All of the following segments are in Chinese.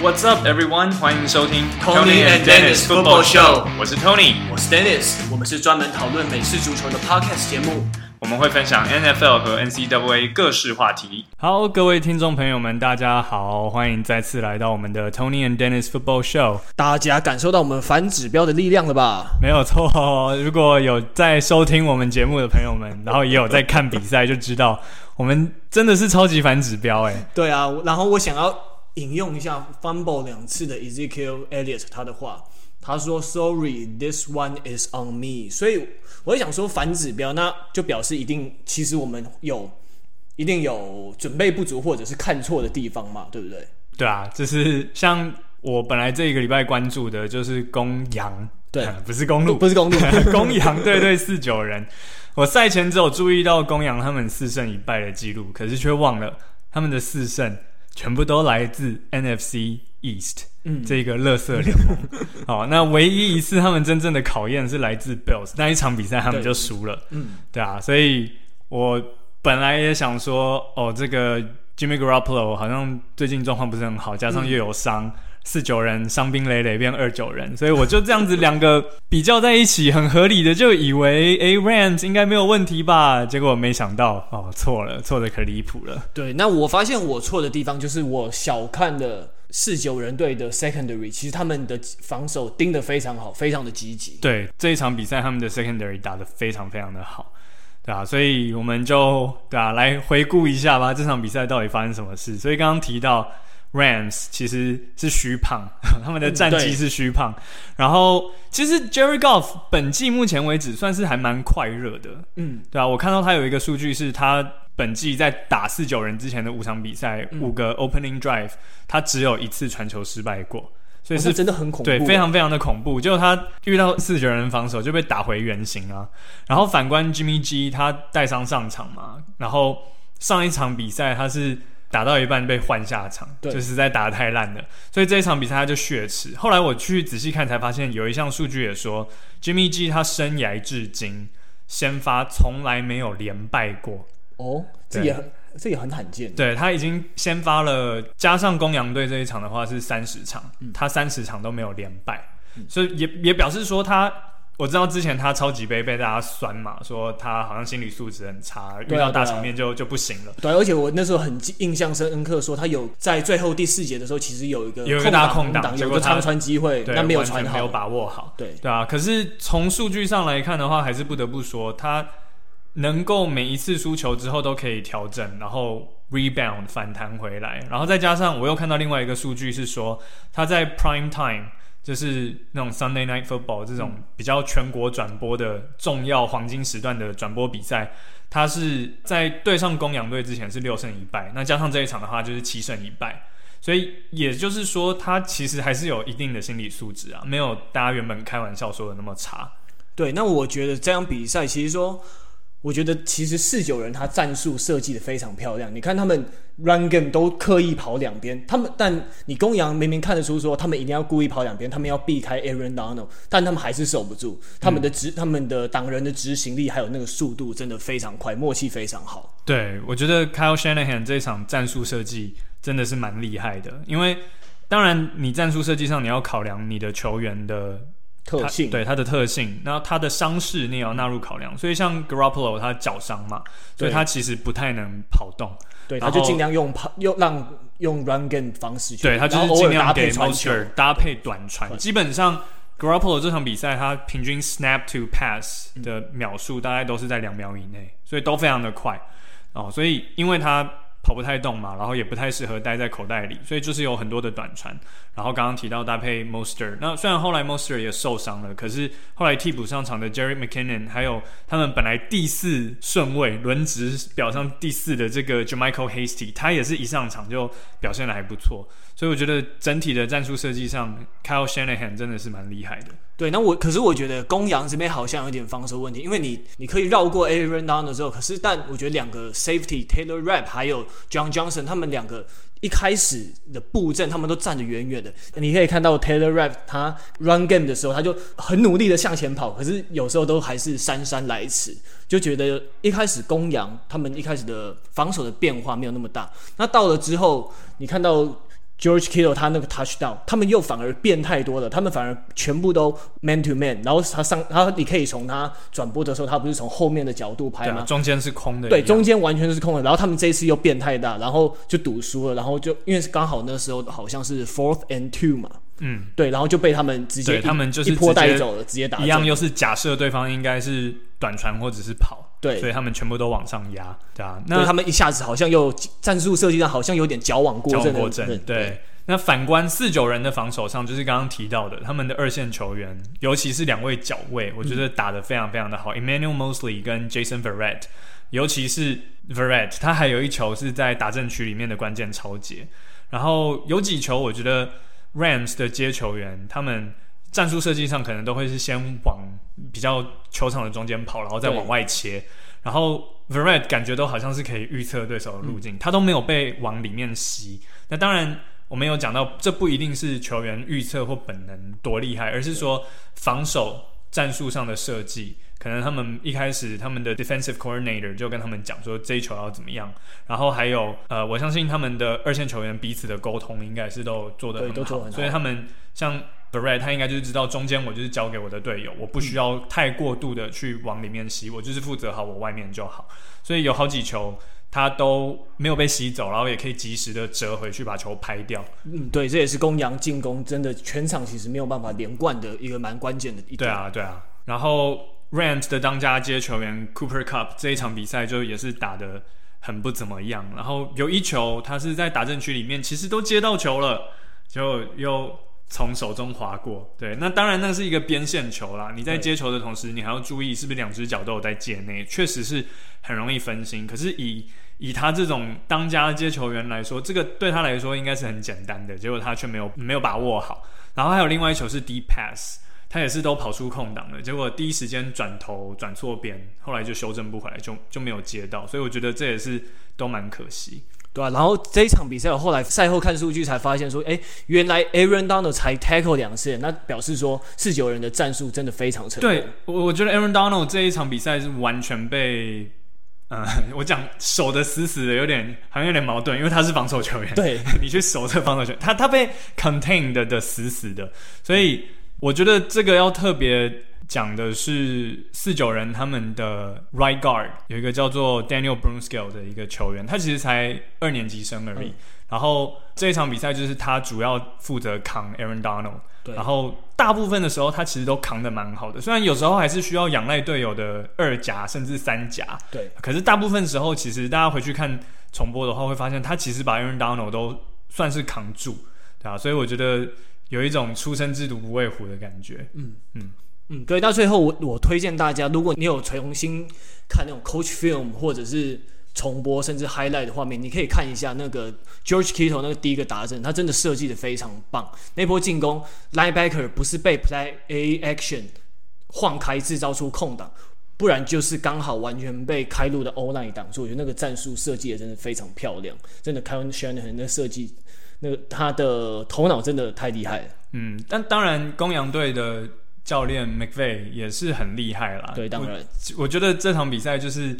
What's up, everyone？欢迎收听 Tony and Dennis Football Show。我是 Tony，我是 Dennis。我们是专门讨论美式足球的 Podcast 节目。我们会分享 NFL 和 NCAA 各式话题。好，各位听众朋友们，大家好，欢迎再次来到我们的 Tony and Dennis Football Show。大家感受到我们反指标的力量了吧？没有错。如果有在收听我们节目的朋友们，然后也有在看比赛，就知道我们真的是超级反指标哎。对啊，然后我想要。引用一下 fumble 两次的 Ezekiel Elliott 他的话，他说 Sorry, this one is on me。所以我也想说反指标，那就表示一定其实我们有一定有准备不足或者是看错的地方嘛，对不对？对啊，就是像我本来这一个礼拜关注的就是公羊，对，不是公路，不是公路，公羊对对四九人。我赛前只有注意到公羊他们四胜一败的记录，可是却忘了他们的四胜。全部都来自 NFC East，嗯，这个乐色联盟。好，那唯一一次他们真正的考验是来自 Bills，那一场比赛他们就输了，嗯，对啊，所以我本来也想说，哦，这个 Jimmy Garoppolo 好像最近状况不是很好，加上又有伤。嗯四九人伤兵累累变二九人，所以我就这样子两个比较在一起，很合理的就以为，诶 Rams 应该没有问题吧？结果没想到，哦，错了，错的可离谱了。对，那我发现我错的地方就是我小看了四九人队的 secondary，其实他们的防守盯得非常好，非常的积极。对，这一场比赛他们的 secondary 打得非常非常的好，对啊，所以我们就对啊来回顾一下吧，这场比赛到底发生什么事？所以刚刚提到。Rams 其实是虚胖，他们的战绩是虚胖。嗯、然后，其实 Jerry Golf 本季目前为止算是还蛮快热的，嗯，对啊，我看到他有一个数据是他本季在打四九人之前的五场比赛，嗯、五个 Opening Drive，他只有一次传球失败过，所以是、哦、真的很恐怖，对，非常非常的恐怖。结果他遇到四九人防守就被打回原形啊。然后反观 Jimmy G，他带伤上场嘛，然后上一场比赛他是。打到一半被换下场，就实在打得太烂了，所以这一场比赛他就血池。后来我去仔细看才发现，有一项数据也说，Jimmy G 他生涯至今先发从来没有连败过。哦，这也很这也很罕见。对，他已经先发了，加上公羊队这一场的话是三十场，嗯、他三十场都没有连败，嗯、所以也也表示说他。我知道之前他超级杯被大家酸嘛，说他好像心理素质很差，遇到大场面就就不行了。对，而且我那时候很印象深刻，说他有在最后第四节的时候，其实有一个有一个大空档，有个长传机会，但没有传好，没有把握好。对对啊，可是从数据上来看的话，还是不得不说他能够每一次输球之后都可以调整，然后 rebound 反弹回来，然后再加上我又看到另外一个数据是说他在 prime time。就是那种 Sunday Night Football 这种比较全国转播的重要黄金时段的转播比赛，他是在对上公羊队之前是六胜一败，那加上这一场的话就是七胜一败，所以也就是说他其实还是有一定的心理素质啊，没有大家原本开玩笑说的那么差。对，那我觉得这场比赛其实说。我觉得其实四九人他战术设计的非常漂亮，你看他们 run game 都刻意跑两边，他们但你公羊明明看得出说他们一定要故意跑两边，他们要避开 Aaron Donald，但他们还是守不住，他们的执、他们的挡人的执行力还有那个速度真的非常快，默契非常好。对，我觉得 Kyle Shanahan 这一场战术设计真的是蛮厉害的，因为当然你战术设计上你要考量你的球员的。特性对它的特性，然后他的伤势你也要纳入考量。所以像 Garoppolo 他脚伤嘛，所以他其实不太能跑动。对，他就尽量用跑，用让用 run game 方式去。对，他就是尽量给 Mostert 搭配短传。基本上 Garoppolo 这场比赛他平均 snap to pass 的秒数大概都是在两秒以内，所以都非常的快哦。所以因为他。跑不太动嘛，然后也不太适合待在口袋里，所以就是有很多的短传。然后刚刚提到搭配 Moster，那虽然后来 Moster 也受伤了，可是后来替补上场的 Jerry McKinnon，还有他们本来第四顺位轮值表上第四的这个 JaMycal Hasty，他也是一上场就表现得还不错。所以我觉得整体的战术设计上，Kyle Shanahan 真的是蛮厉害的。对，那我可是我觉得公羊这边好像有点防守问题，因为你你可以绕过 Aaron Donald 之后，可是但我觉得两个 Safety Taylor Rapp 还有 John Johnson 他们两个一开始的布阵，他们都站得远远的。你可以看到 Taylor Rapp 他 Run Game 的时候，他就很努力的向前跑，可是有时候都还是姗姗来迟，就觉得一开始公羊他们一开始的防守的变化没有那么大。那到了之后，你看到。George Kittle 他那个 touchdown，他们又反而变太多了，他们反而全部都 man to man，然后他上，他你可以从他转播的时候，他不是从后面的角度拍吗？啊、中间是空的。对，中间完全是空的。然后他们这一次又变太大，然后就赌输了，然后就因为刚好那时候好像是 fourth and two 嘛，嗯，对，然后就被他们直接他们就是一波带走了，直接打一样，又是假设对方应该是短传或者是跑。对，所以他们全部都往上压，对啊。那他们一下子好像又战术设计上好像有点矫枉过正。过正，对。对，那反观四九人的防守上，就是刚刚提到的，他们的二线球员，尤其是两位角位，我觉得打得非常非常的好。嗯、Emmanuel Moseley 跟 Jason Verrett，尤其是 Verrett，他还有一球是在打阵区里面的关键超截。然后有几球，我觉得 Rams 的接球员，他们。战术设计上可能都会是先往比较球场的中间跑，然后再往外切。然后 Verrett 感觉都好像是可以预测对手的路径，嗯，他都没有被往里面吸。那当然，我们有讲到，这不一定是球员预测或本能多厉害，而是说防守战术上的设计。可能他们一开始他们的 defensive coordinator 就跟他们讲说这一球要怎么样。然后还有呃，我相信他们的二线球员彼此的沟通应该是都做得很好，所以他们像。他应该就是知道中间我就是交给我的队友，我不需要太过度的去往里面吸，我就是负责好我外面就好。所以有好几球他都没有被吸走，然后也可以及时的折回去把球拍掉。嗯，对，这也是公羊进攻真的全场其实没有办法连贯的一个蛮关键的一点。对啊，对啊。然后 Rams 的当家接球员 Cooper Kupp 这一场比赛就也是打的很不怎么样。然后有一球他是在打阵区里面，其实都接到球了，就又。从手中划过，对，那当然那是一个边线球啦。你在接球的同时，你还要注意是不是两只脚都有在界内，确实是很容易分心。可是以以他这种当家的接球员来说，这个对他来说应该是很简单的，结果他却没有没有把握好。然后还有另外一球是 deep pass，他也是都跑出空档了，结果第一时间转头转错边，后来就修正不回来，就就没有接到。所以我觉得这也是都蛮可惜。对啊，然后这一场比赛，我后来赛后看数据才发现说，哎，原来 Aaron Donald 才 tackle 两次，那表示说四九人的战术真的非常成功。对，我我觉得 Aaron Donald 这一场比赛是完全被，呃，我讲守的死死的，有点好像有点矛盾，因为他是防守球员，对 你去守这个防守球员，他他被 contained，的死死的，所以我觉得这个要特别。讲的是四九人他们的 right guard 有一个叫做 Daniel Brunskill 的一个球员，他其实才二年级生而已。嗯、然后这一场比赛就是他主要负责扛 Aaron Donald，对。然后大部分的时候他其实都扛的蛮好的，虽然有时候还是需要仰赖队友的二夹甚至三夹，对。可是大部分时候其实大家回去看重播的话，会发现他其实把 Aaron Donald 都算是扛住，对啊。所以我觉得有一种初生之犊不畏虎的感觉，嗯嗯。嗯，嗯对，到最后我我推荐大家，如果你有重新看那种 coach film 或者是重播甚至 highlight 的画面，你可以看一下那个 George Kittle 那个第一个达阵，他真的设计的非常棒。那波进攻 linebacker 不是被 play a action 晃开制造出空档，不然就是刚好完全被开路的 O line 挡住。我觉得那个战术设计也真的非常漂亮，真的 Kevin Shanahan 那设计，那个他的头脑真的太厉害了。嗯，但当然公羊队的。教练 McVay 也是很厉害啦。对，当然我，我觉得这场比赛就是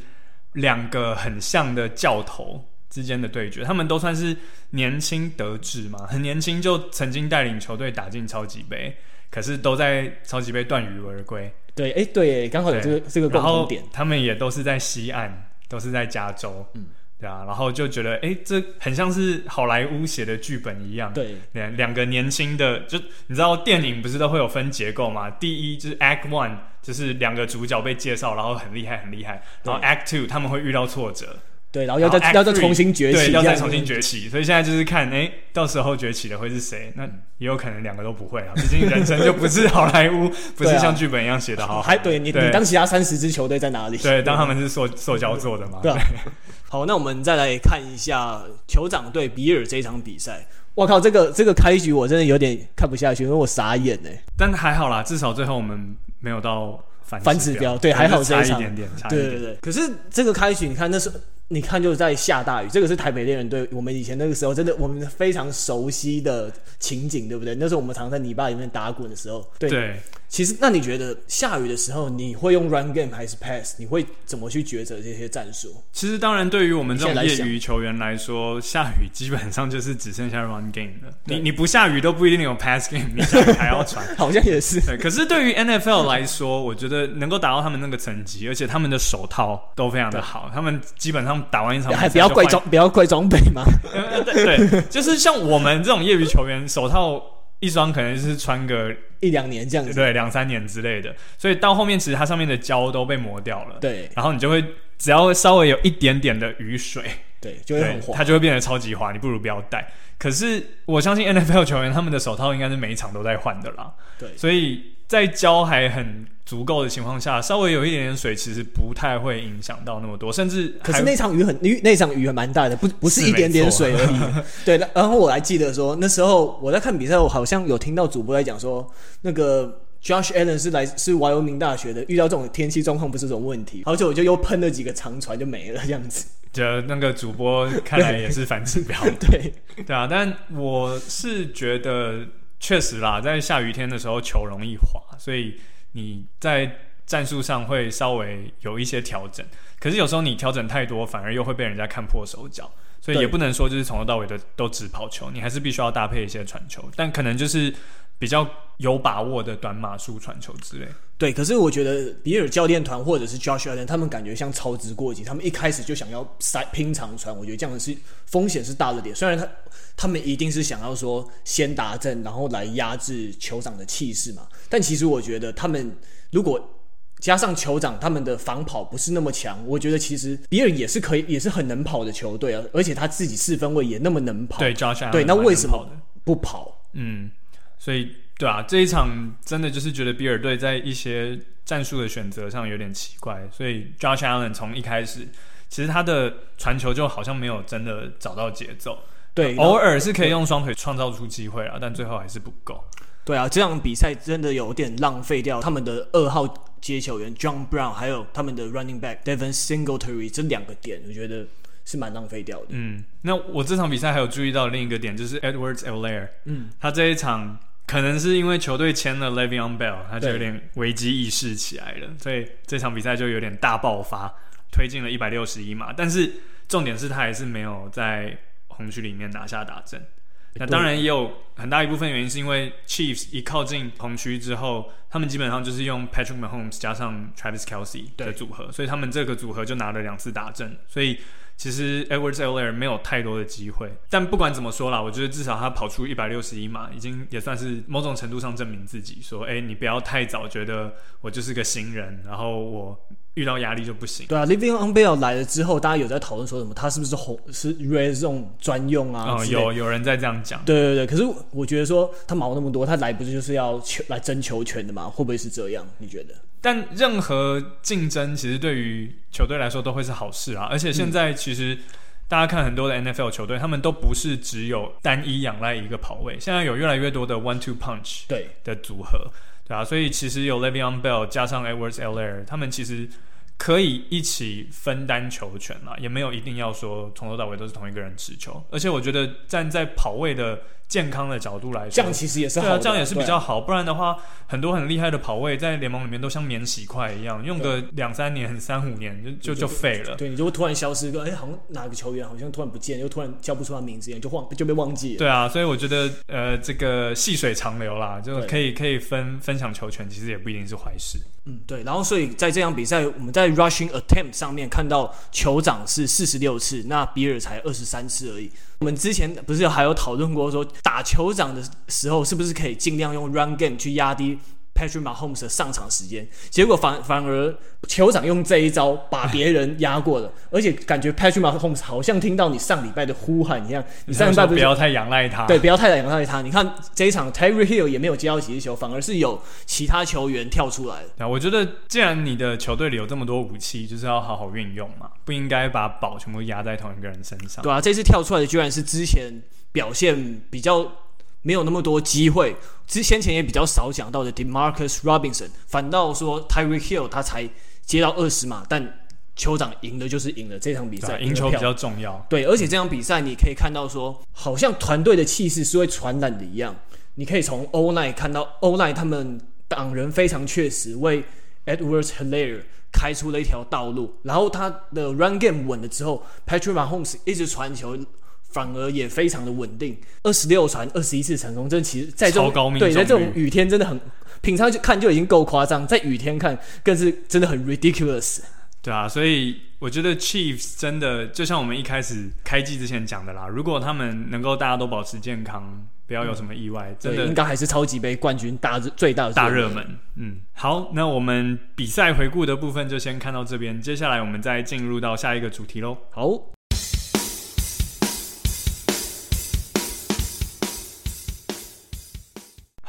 两个很像的教头之间的对决。他们都算是年轻得志嘛，很年轻就曾经带领球队打进超级杯，可是都在超级杯断羽而归。对，哎，对，刚好有这个这个共同点。他们也都是在西岸，都是在加州。嗯。对啊，然后就觉得，哎，这很像是好莱坞写的剧本一样。对，两两个年轻的，就你知道电影不是都会有分结构吗？第一就是 Act One，就是两个主角被介绍，然后很厉害，很厉害。然后 Act Two 他们会遇到挫折。对，然后要再要再重新崛起，要再重新崛起。所以现在就是看，哎，到时候崛起的会是谁？那也有可能两个都不会啊。毕竟 人生就不是好莱坞，不是像剧本一样写的好。还对你，你当其他三十支球队在哪里？对，当他们是塑塑胶做的嘛。对。好，那我们再来看一下酋长对比尔这一场比赛。我靠，这个这个开局我真的有点看不下去，因为我傻眼哎。但还好啦，至少最后我们没有到反反指标，对，还好这一场。差一点点，差一点点。对对对。可是这个开局，你看那是。你看，就是在下大雨，这个是台北猎人队我们以前那个时候真的我们非常熟悉的情景，对不对？那时候我们常在泥巴里面打滚的时候，对。对其实，那你觉得下雨的时候，你会用 run game 还是 pass？你会怎么去抉择这些战术？其实，当然，对于我们这种业余球员来说，下雨基本上就是只剩下 run game 了。你你不下雨都不一定有 pass game，你下雨还要传，好像也是。对，可是对于 NFL 来说，我觉得能够达到他们那个层级，而且他们的手套都非常的好，他们基本上打完一场还不要贵装，不要贵装备吗？对，对，就是像我们这种业余球员，手套。一双可能是穿个一两年这样子，对，两三年之类的，所以到后面其实它上面的胶都被磨掉了，对，然后你就会只要稍微有一点点的雨水，对，就会很滑，它就会变得超级滑，你不如不要戴。可是我相信 NFL 球员他们的手套应该是每一场都在换的啦，对，所以在胶还很足够的情况下，稍微有一点点水，其实不太会影响到那么多，甚至可是那场雨很雨，那场雨还蛮大的，不不是一点点水而已。对，然后我还记得说，那时候我在看比赛，我好像有听到主播在讲说，那个 Josh Allen 是来是 Wyoming 大学的，遇到这种天气状况不是这种问题，而且我就又喷了几个长传就没了这样子。就那个主播看来也是反指标，对对啊，但我是觉得确实啦，在下雨天的时候球容易滑，所以。你在战术上会稍微有一些调整，可是有时候你调整太多，反而又会被人家看破手脚，所以也不能说就是从头到尾的都只跑球，你还是必须要搭配一些传球，但可能就是比较有把握的短码数传球之类。对，可是我觉得比尔教练团或者是 Josh Allen 他们感觉像操之过急，他们一开始就想要塞拼长传，我觉得这样是风险是大了点。虽然他他们一定是想要说先达阵，然后来压制酋长的气势嘛。但其实我觉得，他们如果加上酋长，他们的防跑不是那么强，我觉得其实比尔也是可以，也是很能跑的球队啊。而且他自己四分位也那么能跑，对，Josh Allen 对，那为什么不跑？嗯，所以对啊，这一场真的就是觉得比尔队在一些战术的选择上有点奇怪。所以 Josh Allen 从一开始，其实他的传球就好像没有真的找到节奏，对，偶尔是可以用双腿创造出机会啊，但最后还是不够。对啊，这场比赛真的有点浪费掉他们的二号接球员 John Brown，还有他们的 Running Back Devin Singletary 这两个点，我觉得是蛮浪费掉的。嗯，那我这场比赛还有注意到另一个点，就是 Edwards-Helaire 嗯，他这一场可能是因为球队签了 Le'Veon Bell，他就有点危机意识起来了，所以这场比赛就有点大爆发，推进了一百六十一码。但是重点是他还是没有在红区里面拿下打阵。那当然也有很大一部分原因是因为 Chiefs 一靠近红区之后，他们基本上就是用 Patrick Mahomes 加上 Travis Kelsey 的组合，所以他们这个组合就拿了两次打阵，所以其实 Edwards-Helaire 没有太多的机会。但不管怎么说啦，我觉得至少他跑出一百六十一码，已经也算是某种程度上证明自己，说，哎，你不要太早觉得我就是个新人，然后我。遇到压力就不行。对啊，Living on Bell 来了之后，大家有在讨论说什么？他是不是红是 Red Zone 专用啊？哦，有有人在这样讲。对对对，可是我觉得说他毛那么多，他来不是就是要求来争球权的吗？会不会是这样？你觉得？但任何竞争其实对于球队来说都会是好事啊。而且现在其实大家看很多的 NFL 球队，他们都不是只有单一仰赖一个跑位，现在有越来越多的 One Two Punch 对的组合，对啊，所以其实有 Le'Veon Bell 加上 Edwards-Helaire 他们其实。可以一起分担球权啦，也没有一定要说从头到尾都是同一个人持球。而且我觉得站在跑位的健康的角度来说，这样其实也是好的，对啊，这样也是比较好。不然的话，很多很厉害的跑位在联盟里面都像免洗块一样，用个两三年、三五年就就就废了。对，你就会突然消失一个，哎，好像哪个球员好像突然不见，又突然叫不出他名字，就忘 就被忘记了。对啊，所以我觉得呃，这个细水长流啦，就可以可以分分享球权，其实也不一定是坏事。嗯，对，然后所以在这场比赛，我们在 rushing attempt 上面看到酋长是四十六次，那比尔才二十三次而已。我们之前不是还有讨论过说，打球长的时候是不是可以尽量用 run game 去压低？Patrick Mahomes 的上场时间，结果反反而酋长用这一招把别人压过了，而且感觉 Patrick Mahomes 好像听到你上礼拜的呼喊一样，你上礼拜不，不要太仰赖他，对，不要太仰赖他。你看这一场 Tyreek Hill 也没有接到几次球，反而是有其他球员跳出来。那我觉得既然你的球队里有这么多武器，就是要好好运用嘛，不应该把宝全部压在同一个人身上。对啊，这次跳出来的居然是之前表现比较。没有那么多机会，之先前也比较少讲到的 Demarcus Robinson，反倒说 Tyreek Hill 他才接到二十码，但酋长赢了就是赢了这场比赛，赢球比较重要。对，而且这场比赛你可以看到说，好像团队的气势是会传染的一样。你可以从 O-line 看到 O-line 他们党人非常确实，为 Edwards Hilaire 开出了一条道路。然后他的 Run Game 稳了之后，Patrick Mahomes 一直传球，反而也非常的稳定。二十六传二十一次成功，这其实在这种对在这种雨天真的很，平常就看就已经够夸张，在雨天看更是真的很 ridiculous。对啊，所以我觉得 Chiefs 真的就像我们一开始开季之前讲的啦，如果他们能够大家都保持健康，不要有什么意外，嗯、真的应该还是超级杯冠军大最大的大热门。嗯，好，那我们比赛回顾的部分就先看到这边，接下来我们再进入到下一个主题喽。好。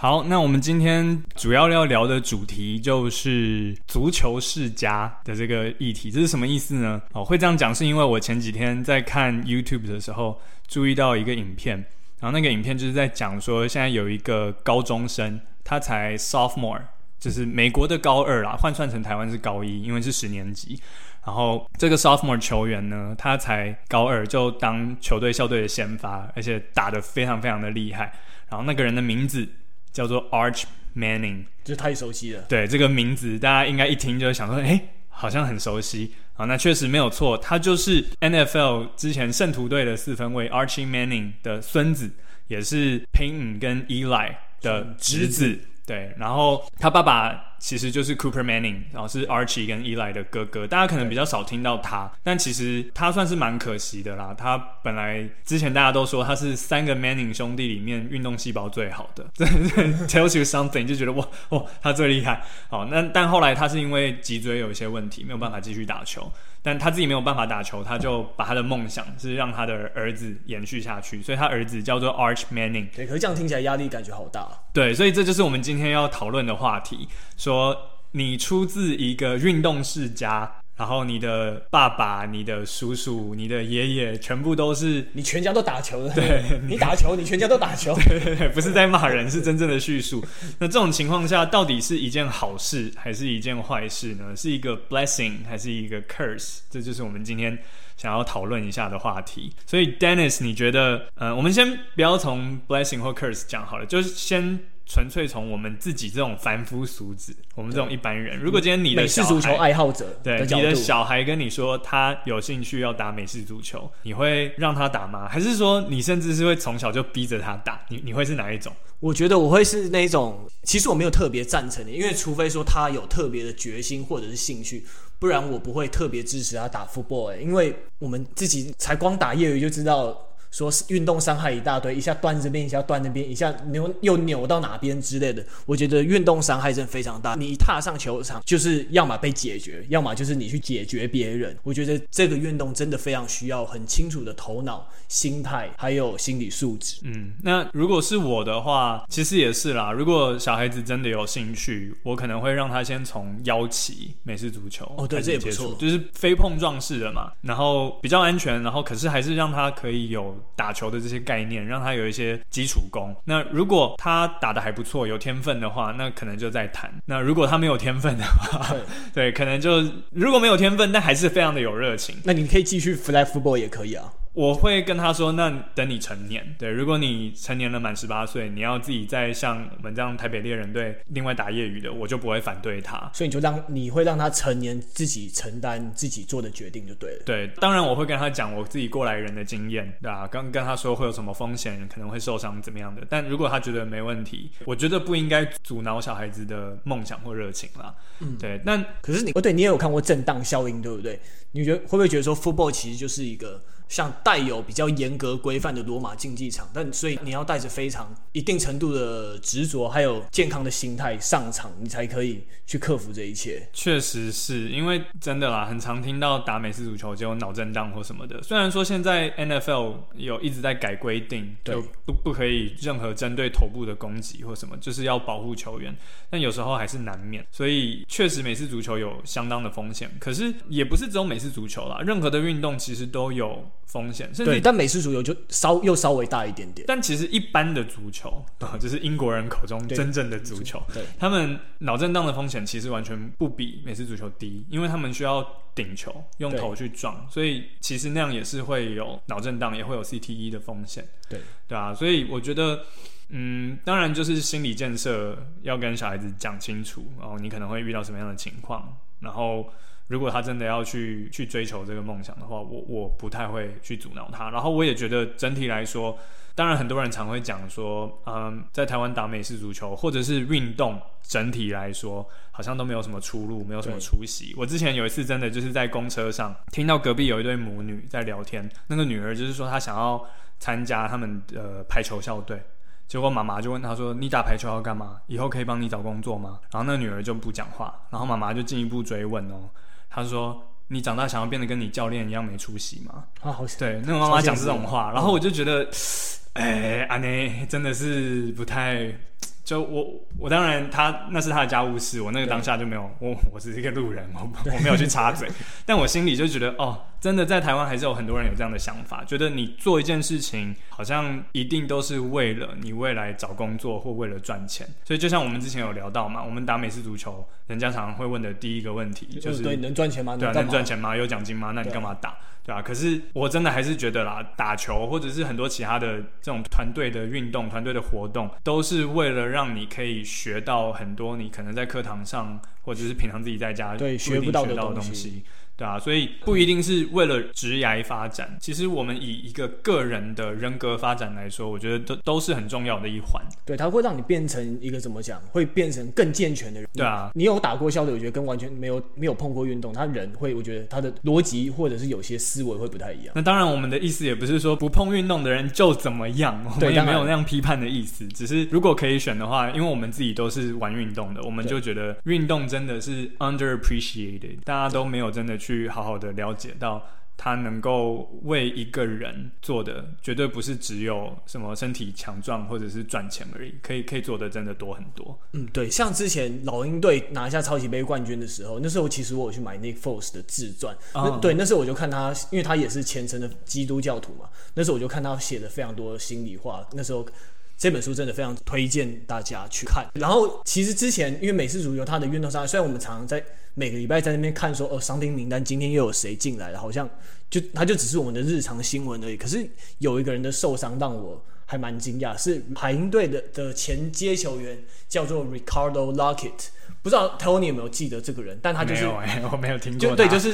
好，那我们今天主要要聊的主题就是足球世家的这个议题，这是什么意思呢？哦，会这样讲是因为我前几天在看 YouTube 的时候注意到一个影片，然后那个影片就是在讲说，现在有一个高中生，他才 Sophomore，就是美国的高二啦，换算成台湾是高一，因为是十年级。然后这个 Sophomore 球员呢，他才高二就当球队校队的先发，而且打得非常非常的厉害。然后那个人的名字。叫做 Arch Manning，这太熟悉了。对，这个名字，大家应该一听就会想说，哎，好像很熟悉。好，那确实没有错，他就是 NFL 之前圣徒队的四分卫 Archie Manning 的孙子，也是 Payton 跟 Eli 的侄子。对，然后他爸爸其实就是 Cooper Manning，然后是 Archie 跟 Eli 的哥哥。大家可能比较少听到他，但其实他算是蛮可惜的啦。他本来之前大家都说他是三个 Manning 兄弟里面运动细胞最好的，这 tells you something，就觉得哇哇他最厉害。好，那但后来他是因为脊椎有一些问题，没有办法继续打球。但他自己没有办法打球，他就把他的梦想是让他的儿子延续下去，所以他儿子叫做 Arch Manning。对，可是这样听起来压力感觉好大。对，所以这就是我们今天要讨论的话题，说你出自一个运动世家。然后你的爸爸、你的叔叔、你的爷爷，全部都是你全家都打球的。对，你打球，你全家都打球。对对对，不是在骂人，是真正的叙述。那这种情况下，到底是一件好事还是一件坏事呢？是一个 blessing 还是一个 curse？这就是我们今天想要讨论一下的话题。所以，Dennis，你觉得，呃，我们先不要从 blessing 或 curse 讲好了，就是先。纯粹从我们自己这种凡夫俗子，我们这种一般人，如果今天你的美式足球爱好者，对你的小孩跟你说他有兴趣要打美式足球，你会让他打吗？还是说你甚至是会从小就逼着他打？你你会是哪一种？我觉得我会是那种，其实我没有特别赞成的，因为除非说他有特别的决心或者是兴趣，不然我不会特别支持他打 football。因为我们自己才光打业余就知道。说是运动伤害一大堆，一下断这边，一下断那边，一下扭又扭到哪边之类的。我觉得运动伤害真的非常大。你一踏上球场，就是要么被解决，要么就是你去解决别人。我觉得这个运动真的非常需要很清楚的头脑、心态，还有心理素质。嗯，那如果是我的话，其实也是啦。如果小孩子真的有兴趣，我可能会让他先从腰旗美式足球哦，对，这也不错，就是非碰撞式的嘛，然后比较安全，然后可是还是让他可以有。打球的这些概念，让他有一些基础功。那如果他打的还不错，有天分的话，那可能就在谈。那如果他没有天分的话，对，对，可能就如果没有天分，但还是非常的有热情，那你可以继续 flag football 也可以啊。我会跟他说：“那等你成年，对，如果你成年了满十八岁，你要自己再像我们这样台北猎人队另外打业余的，我就不会反对他。所以你就让你会让他成年自己承担自己做的决定就对了。对，当然我会跟他讲我自己过来人的经验，对吧？刚跟他说会有什么风险，可能会受伤怎么样的。但如果他觉得没问题，我觉得不应该阻挠小孩子的梦想或热情啦。嗯，对。那可是你哦，对你也有看过震荡效应，对不对？你觉得会不会觉得说 football 其实就是一个？像带有比较严格规范的罗马竞技场，但所以你要带着非常一定程度的执着，还有健康的心态上场，你才可以去克服这一切。确实是因为真的啦，很常听到打美式足球就有脑震荡或什么的。虽然说现在 NFL 有一直在改规定，就不不可以任何针对头部的攻击或什么，就是要保护球员，但有时候还是难免。所以确实美式足球有相当的风险，可是也不是只有美式足球啦，任何的运动其实都有。风险，甚至对，但美式足球就稍又稍微大一点点。但其实一般的足球啊，就是英国人口中真正的足球，对，他们脑震荡的风险其实完全不比美式足球低，因为他们需要顶球，用头去撞，所以其实那样也是会有脑震荡，也会有 CTE 的风险。对，对啊，所以我觉得，嗯，当然就是心理建设要跟小孩子讲清楚，然后你可能会遇到什么样的情况，然后。如果他真的要去去追求这个梦想的话，我我不太会去阻挠他。然后我也觉得整体来说，当然很多人常会讲说，嗯，在台湾打美式足球或者是运动整体来说，好像都没有什么出路，没有什么出息。我之前有一次真的就是在公车上听到隔壁有一对母女在聊天，那个女儿就是说她想要参加他们的排球校队，结果妈妈就问她说：“你打排球要干嘛？以后可以帮你找工作吗？”然后那女儿就不讲话，然后妈妈就进一步追问哦。他说：“你长大想要变得跟你教练一样没出息吗？”啊，好，对，那个妈妈讲这种话，然后我就觉得，哎，安内真的是不太。就我我当然他那是他的家务事，我那个当下就没有我我只是一个路人，我我没有去插嘴，但我心里就觉得哦，真的在台湾还是有很多人有这样的想法，觉得你做一件事情好像一定都是为了你未来找工作或为了赚钱，所以就像我们之前有聊到嘛，我们打美式足球，人家常常会问的第一个问题就是对，能赚钱吗？对啊，能赚钱吗？有奖金吗？那你干嘛打？对啊，可是我真的还是觉得啦，打球或者是很多其他的这种团队的运动、团队的活动，都是为了让你可以学到很多你可能在课堂上或者是平常自己在家对学不到的东西。对啊，所以不一定是为了职涯发展。其实我们以一个个人的人格发展来说，我觉得都都是很重要的一环。对，它会让你变成一个怎么讲？会变成更健全的人。对啊，你有打过消的，我觉得跟完全没有没有碰过运动，他人会，我觉得他的逻辑或者是有些思维会不太一样。那当然，我们的意思也不是说不碰运动的人就怎么样，我们也没有那样批判的意思。只是如果可以选的话，因为我们自己都是玩运动的，我们就觉得运动真的是 underappreciated，大家都没有真的去好好的了。解到他能够为一个人做的，绝对不是只有什么身体强壮或者是赚钱而已，可以可以做的真的多很多。嗯，对，像之前老鹰队拿下超级杯冠军的时候，那时候其实我有去买 Nick Foles 的自传。嗯，对，那时候我就看他，因为他也是虔诚的基督教徒嘛，那时候我就看他写的非常多心里话。那时候这本书真的非常推荐大家去看。然后其实之前因为美式足球它的运动伤害，虽然我们常常在。每个礼拜在那边看说哦，伤兵名单今天又有谁进来了？好像就他就只是我们的日常新闻而已。可是有一个人的受伤让我还蛮惊讶，是海鹰队的的前接球员叫做 Ricardo Lockett，不知道 Tony 有没有记得这个人？但他就是没有、欸，我没有听过。就对，就是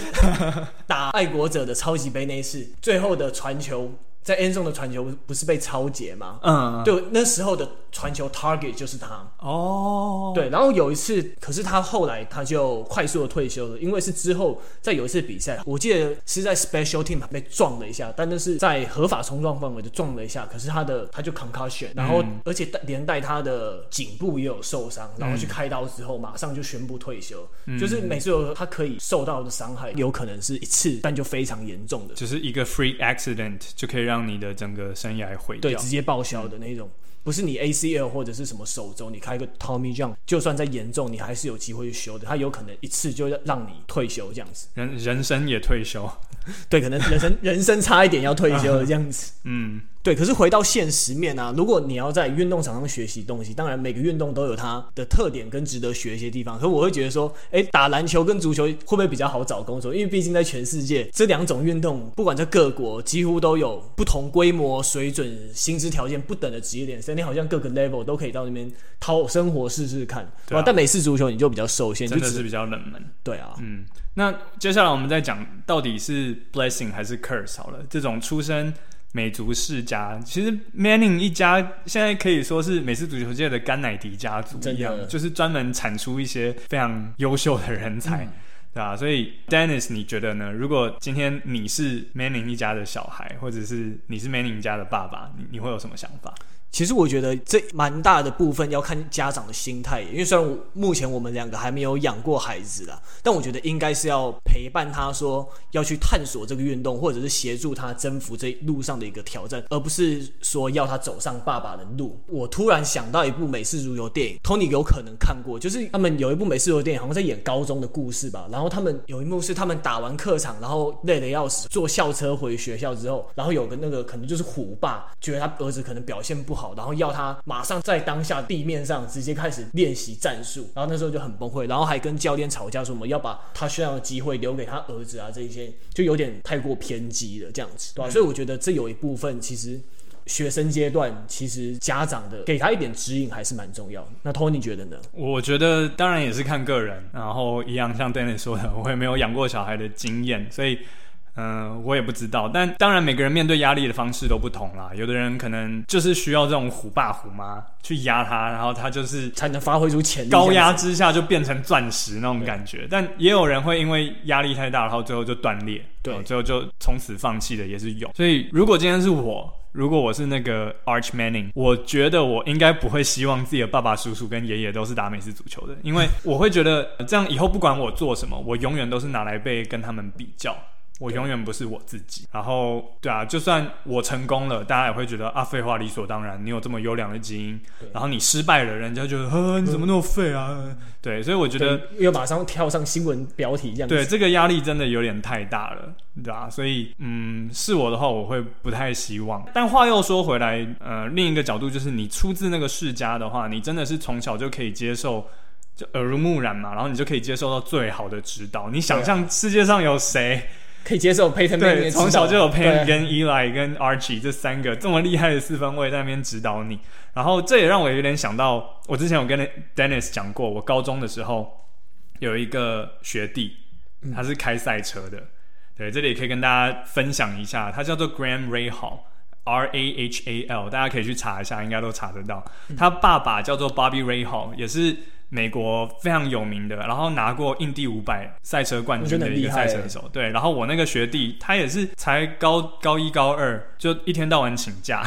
打爱国者的超级杯那一次，最后的传球。在 end zone 的传球不是被超截吗？嗯，对，那时候的传球 target 就是他。哦，对，然后有一次，可是他后来他就快速的退休了，因为是之后在有一次比赛，我记得是在 special team 被撞了一下，但那是在合法冲撞范围就撞了一下，可是他的他就 concussion，然后、嗯、而且连带他的颈部也有受伤，然后去开刀之后马上就宣布退休。嗯、就是每次有他可以受到的伤害，有可能是一次，但就非常严重的，就是一个 free accident 就可以让。让你的整个生涯毁掉，对，直接报销的那种，嗯、不是你 ACL 或者是什么手肘，你开个 Tommy John，就算再严重，你还是有机会去修的。他有可能一次就让你退休这样子，人人生也退休，对，可能人生人生差一点要退休的这样子，嗯。对，可是回到现实面啊，如果你要在运动场上学习东西，当然每个运动都有它的特点跟值得学一些地方。可是我会觉得说，哎，打篮球跟足球会不会比较好找工作？因为毕竟在全世界这两种运动，不管在各国，几乎都有不同规模、水准、薪资条件不等的职业联赛。你好像各个 level 都可以到那边讨生活试试看。对啊。但美式足球你就比较受限，真的是比较冷门。对啊，嗯。那接下来我们再讲到底是 blessing 还是 curse 好了，这种出身。美足世家，其实 Manning 一家现在可以说是美式足球界的甘乃迪家族一样，就是专门产出一些非常优秀的人才，嗯、对啊？所以 Dennis，你觉得呢？如果今天你是 Manning 一家的小孩，或者是你是 Manning 家的爸爸，你你会有什么想法？其实我觉得这蛮大的部分要看家长的心态，因为虽然目前我们两个还没有养过孩子啦，但我觉得应该是要陪伴他说要去探索这个运动，或者是协助他征服这路上的一个挑战，而不是说要他走上爸爸的路。我突然想到一部美式足球电影，Tony 有可能看过，就是他们有一部美式足球电影，好像在演高中的故事吧。然后他们有一幕是他们打完客场，然后累得要死，坐校车回学校之后，然后有个那个可能就是虎爸，觉得他儿子可能表现不好。然后要他马上在当下地面上直接开始练习战术，然后那时候就很崩溃，然后还跟教练吵架，说什么要把他需要的机会留给他儿子啊，这一些就有点太过偏激了，这样子，对。所以我觉得这有一部分其实学生阶段其实家长的给他一点指引还是蛮重要的。那 Tony 觉得呢？我觉得当然也是看个人，然后一样像 Dennis 说的，我也没有养过小孩的经验，所以。嗯、呃，我也不知道，但当然每个人面对压力的方式都不同啦。有的人可能就是需要这种虎爸虎妈去压他，然后他就是才能发挥出潜力，高压之下就变成钻石那种感觉。但也有人会因为压力太大，然后最后就断裂，对，最后就从此放弃的也是有。所以如果今天是我，如果我是那个 Arch Manning，我觉得我应该不会希望自己的爸爸、叔叔跟爷爷都是打美式足球的，因为我会觉得这样以后不管我做什么，我永远都是拿来被跟他们比较。我永远不是我自己，然后对啊，就算我成功了，大家也会觉得啊，废话理所当然，你有这么优良的基因，然后你失败了，人家就呵呵，你怎么那么废啊？嗯、对，所以我觉得又马上跳上新闻标题这样子，对，这个压力真的有点太大了，对啊，所以嗯，是我的话，我会不太希望。但话又说回来，呃，另一个角度就是，你出自那个世家的话，你真的是从小就可以接受，就耳濡目染嘛，然后你就可以接受到最好的指导。你想象世界上有谁？可以接受 Payton 对，从小就有 Payton 跟 Eli 跟 Archie 这三个这么厉害的四分卫在那边指导你，然后这也让我有点想到，我之前有跟 Dennis 讲过，我高中的时候有一个学弟，他是开赛车的，对，这里也可以跟大家分享一下，他叫做 Graham Ray Hall，R A H A L，大家可以去查一下，应该都查得到。他爸爸叫做 Bobby Ray Hall，也是。美国非常有名的，然后拿过印第五百赛车冠军的一个赛车手，对。然后我那个学弟，他也是才高高一高二，就一天到晚请假。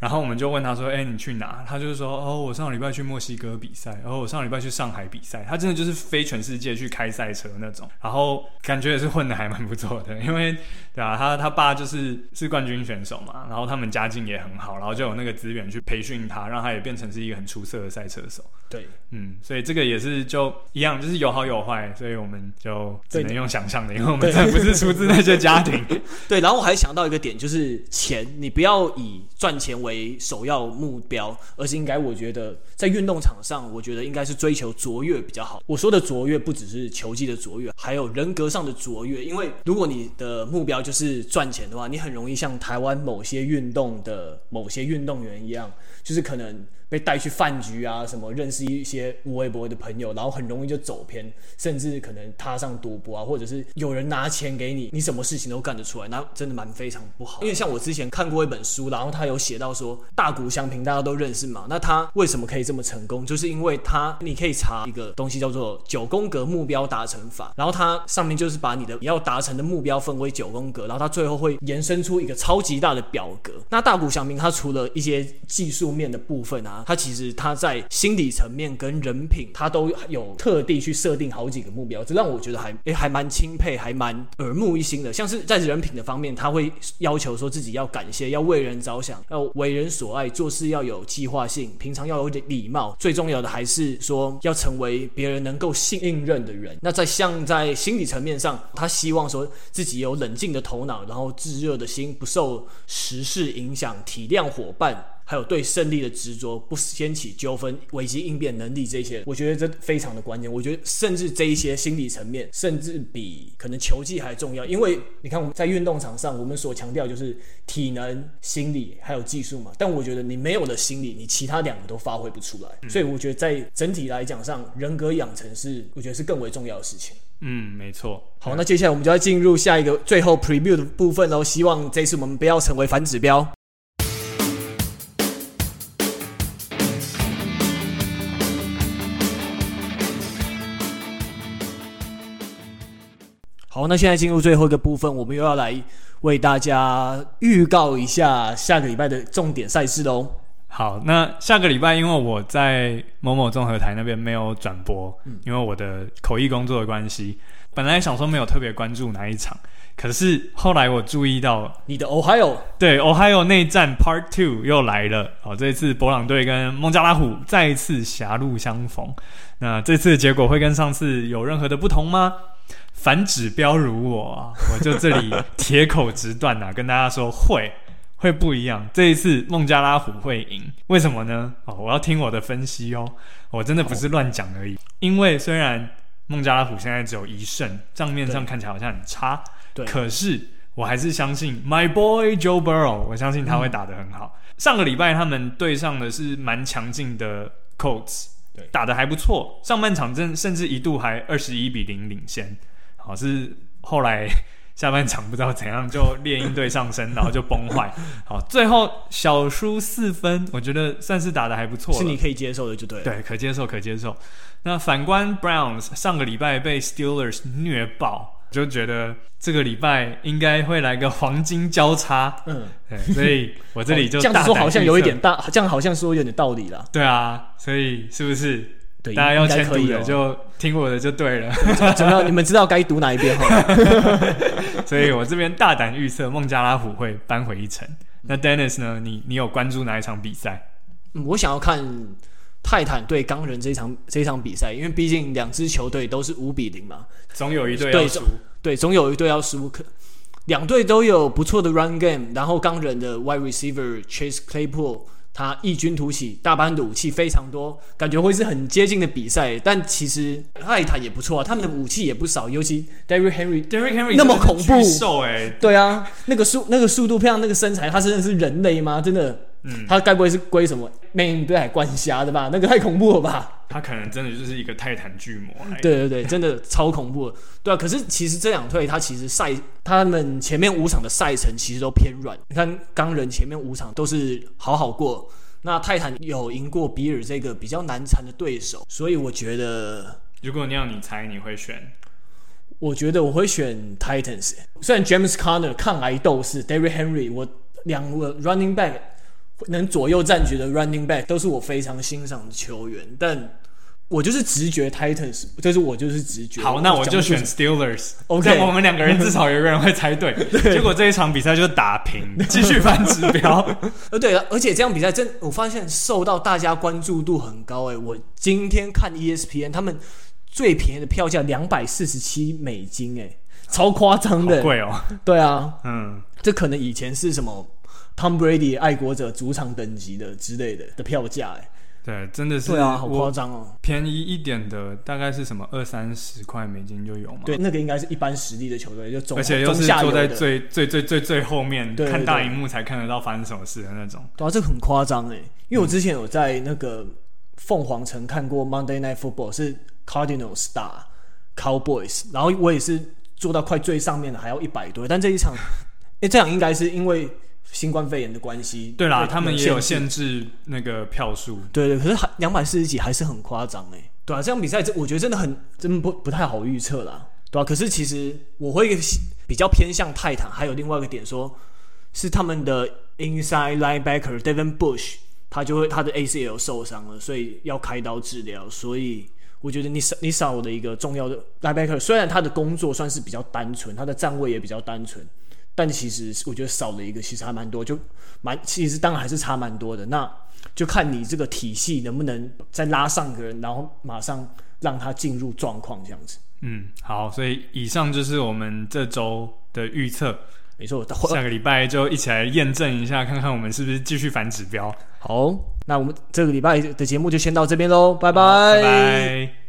然后我们就问他说：“哎，你去哪？”他就是说：“哦，我上个礼拜去墨西哥比赛，然后我上个礼拜去上海比赛。”他真的就是飞全世界去开赛车那种。然后感觉也是混的还蛮不错的，因为对啊，他他爸就是是冠军选手嘛，然后他们家境也很好，然后就有那个资源去培训他，让他也变成是一个很出色的赛车手。对，嗯，所以这个也是就一样，就是有好有坏，所以我们就只能用想象的，因为我们真的不是出自那些家庭。对，然后我还想到一个点，就是钱，你不要以赚钱为首要目标，而是应该，我觉得在运动场上，我觉得应该是追求卓越比较好。我说的卓越，不只是球技的卓越，还有人格上的卓越。因为如果你的目标就是赚钱的话，你很容易像台湾某些运动的某些运动员一样，就是可能。被带去饭局啊，什么认识一些无微博的朋友，然后很容易就走偏，甚至可能踏上赌博啊，或者是有人拿钱给你，你什么事情都干得出来，那真的蛮非常不好。因为像我之前看过一本书，然后他有写到说，大谷祥平大家都认识嘛，那他为什么可以这么成功？就是因为他，你可以查一个东西叫做九宫格目标达成法，然后它上面就是把你的你要达成的目标分为九宫格，然后它最后会延伸出一个超级大的表格。那大谷祥平他除了一些技术面的部分啊。他其实他在心理层面跟人品，他都有特地去设定好几个目标，这让我觉得还诶还蛮钦佩，还蛮耳目一新的。像是在人品的方面，他会要求说自己要感谢，要为人着想，要为人所爱，做事要有计划性，平常要有点礼貌。最重要的还是说要成为别人能够信任的人。那在像在心理层面上，他希望说自己有冷静的头脑，然后炙热的心，不受时事影响，体谅伙伴。还有对胜利的执着，不掀起纠纷，危机应变能力这些，我觉得这非常的关键。我觉得甚至这一些心理层面，甚至比可能球技还重要。因为你看我们在运动场上，我们所强调就是体能、心理还有技术嘛。但我觉得你没有了心理，你其他两个都发挥不出来。嗯。所以我觉得在整体来讲上，人格养成是我觉得是更为重要的事情。嗯，没错。好，那接下来我们就要进入下一个最后 preview 的部分喽。希望这次我们不要成为反指标。好，那现在进入最后一个部分，我们又要来为大家预告一下下个礼拜的重点赛事喽。好，那下个礼拜因为我在某某综合台那边没有转播，嗯，因为我的口译工作的关系，本来想说没有特别关注哪一场，可是后来我注意到你的 Ohio，对，Ohio 内战 Part Two 又来了，哦，这一次博朗队跟孟加拉虎再一次狭路相逢，那这次的结果会跟上次有任何的不同吗？反指标如我啊，我就这里铁口直断呐、啊，跟大家说会。会不一样，这一次孟加拉虎会赢，为什么呢？哦，我要听我的分析哦，我真的不是乱讲而已。因为虽然孟加拉虎现在只有一胜，账面上看起来好像很差，对，可是我还是相信 My boy Joe Burrow，我相信他会打得很好。嗯、上个礼拜他们对上的是蛮强劲的 Colts，对，打得还不错，上半场真甚至一度还二十一比零领先，好是后来。下半场不知道怎样就猎鹰队上升，然后就崩坏。好，最后小输四分，我觉得算是打的还不错，是你可以接受的，就对了。对，可接受，可接受。那反观 Browns 上个礼拜被 Steelers 虐爆，就觉得这个礼拜应该会来个黄金交叉。嗯，对，所以我这里就、哦、这样说好像有一点大，这样好像说有点道理了。对啊，所以是不是？对，大家要签赌的就听我的就对了。怎么样？你们知道该赌哪一边哈？所以我这边大胆预测孟加拉虎会扳回一城。那 Dennis 呢？你你有关注哪一场比赛？嗯，我想要看泰坦对钢人这一场这一场比赛，因为毕竟两支球队都是五比零嘛，总有一队要输。对，总有一队要输。可两队都有不错的 run game，然后钢人的 wide receiver Chase Claypool。他异军突起，大班的武器非常多，感觉会是很接近的比赛。但其实艾塔也不错啊，他们的武器也不少，尤其 Derrick Henry，Derrick Henry 那么恐怖，对啊，那个速那个速度配上那个身材，他真的是人类吗？真的。嗯，他该不会是归什么 main 对海关虾的吧？那个太恐怖了吧？他可能真的就是一个泰坦巨魔。对对对，真的超恐怖的。对啊，可是其实这两队他其实赛他们前面五场的赛程其实都偏软。你看钢人前面五场都是好好过，那泰坦有赢过比尔这个比较难缠的对手，所以我觉得，如果你要你猜，你会选？我觉得我会选 Titans。虽然 James Conner 抗癌斗士，Derrick Henry 我两个 running back。能左右战局的 running back 都是我非常欣赏的球员，但我就是直觉 Titans，就是我就是直觉。好，那我就选 Steelers。OK，我们两个人至少有一个人会猜对。对，结果这一场比赛就打平，继续翻指标。呃，对了，而且这场比赛真，我发现受到大家关注度很高。哎，我今天看 ESPN，他们最便宜的票价两百四十七美金，哎，超夸张的，贵哦。对啊，嗯，这可能以前是什么？Tom Brady 爱国者主场等级的之类的的票价，哎，对，真的是，对啊，好夸张哦。便宜一点的大概是什么二三十块美金就有嘛？对，那个应该是一般实力的球队，就中，而且又是坐在最最最最最后面看大荧幕才看得到发生什么事的那种。对啊，这个很夸张哎，因为我之前有在那个凤凰城看过 Monday Night Football，是 Cardinals 打 Cowboys，然后我也是坐到快最上面的，还要一百多，但这一场，哎，这样应该是因为。新冠肺炎的关系，对啦，他们也有限制那个票数。对对，可是还两百四十几还是很夸张哎。对啊，这场比赛这我觉得真的很真不不太好预测啦。对啊，可是其实我会比较偏向泰坦，还有另外一个点说，是他们的 inside linebacker Devin Bush，他就会他的 ACL 受伤了，所以要开刀治疗。所以我觉得你少你少的一个重要的 linebacker，虽然他的工作算是比较单纯，他的站位也比较单纯。但其实我觉得少了一个，其实还蛮多，就蛮其实当然还是差蛮多的。那就看你这个体系能不能再拉上个人，然后马上让他进入状况这样子。嗯，好，所以以上就是我们这周的预测。没错，下个礼拜就一起来验证一下，看看我们是不是继续反指标。好，那我们这个礼拜的节目就先到这边喽，拜拜。拜拜。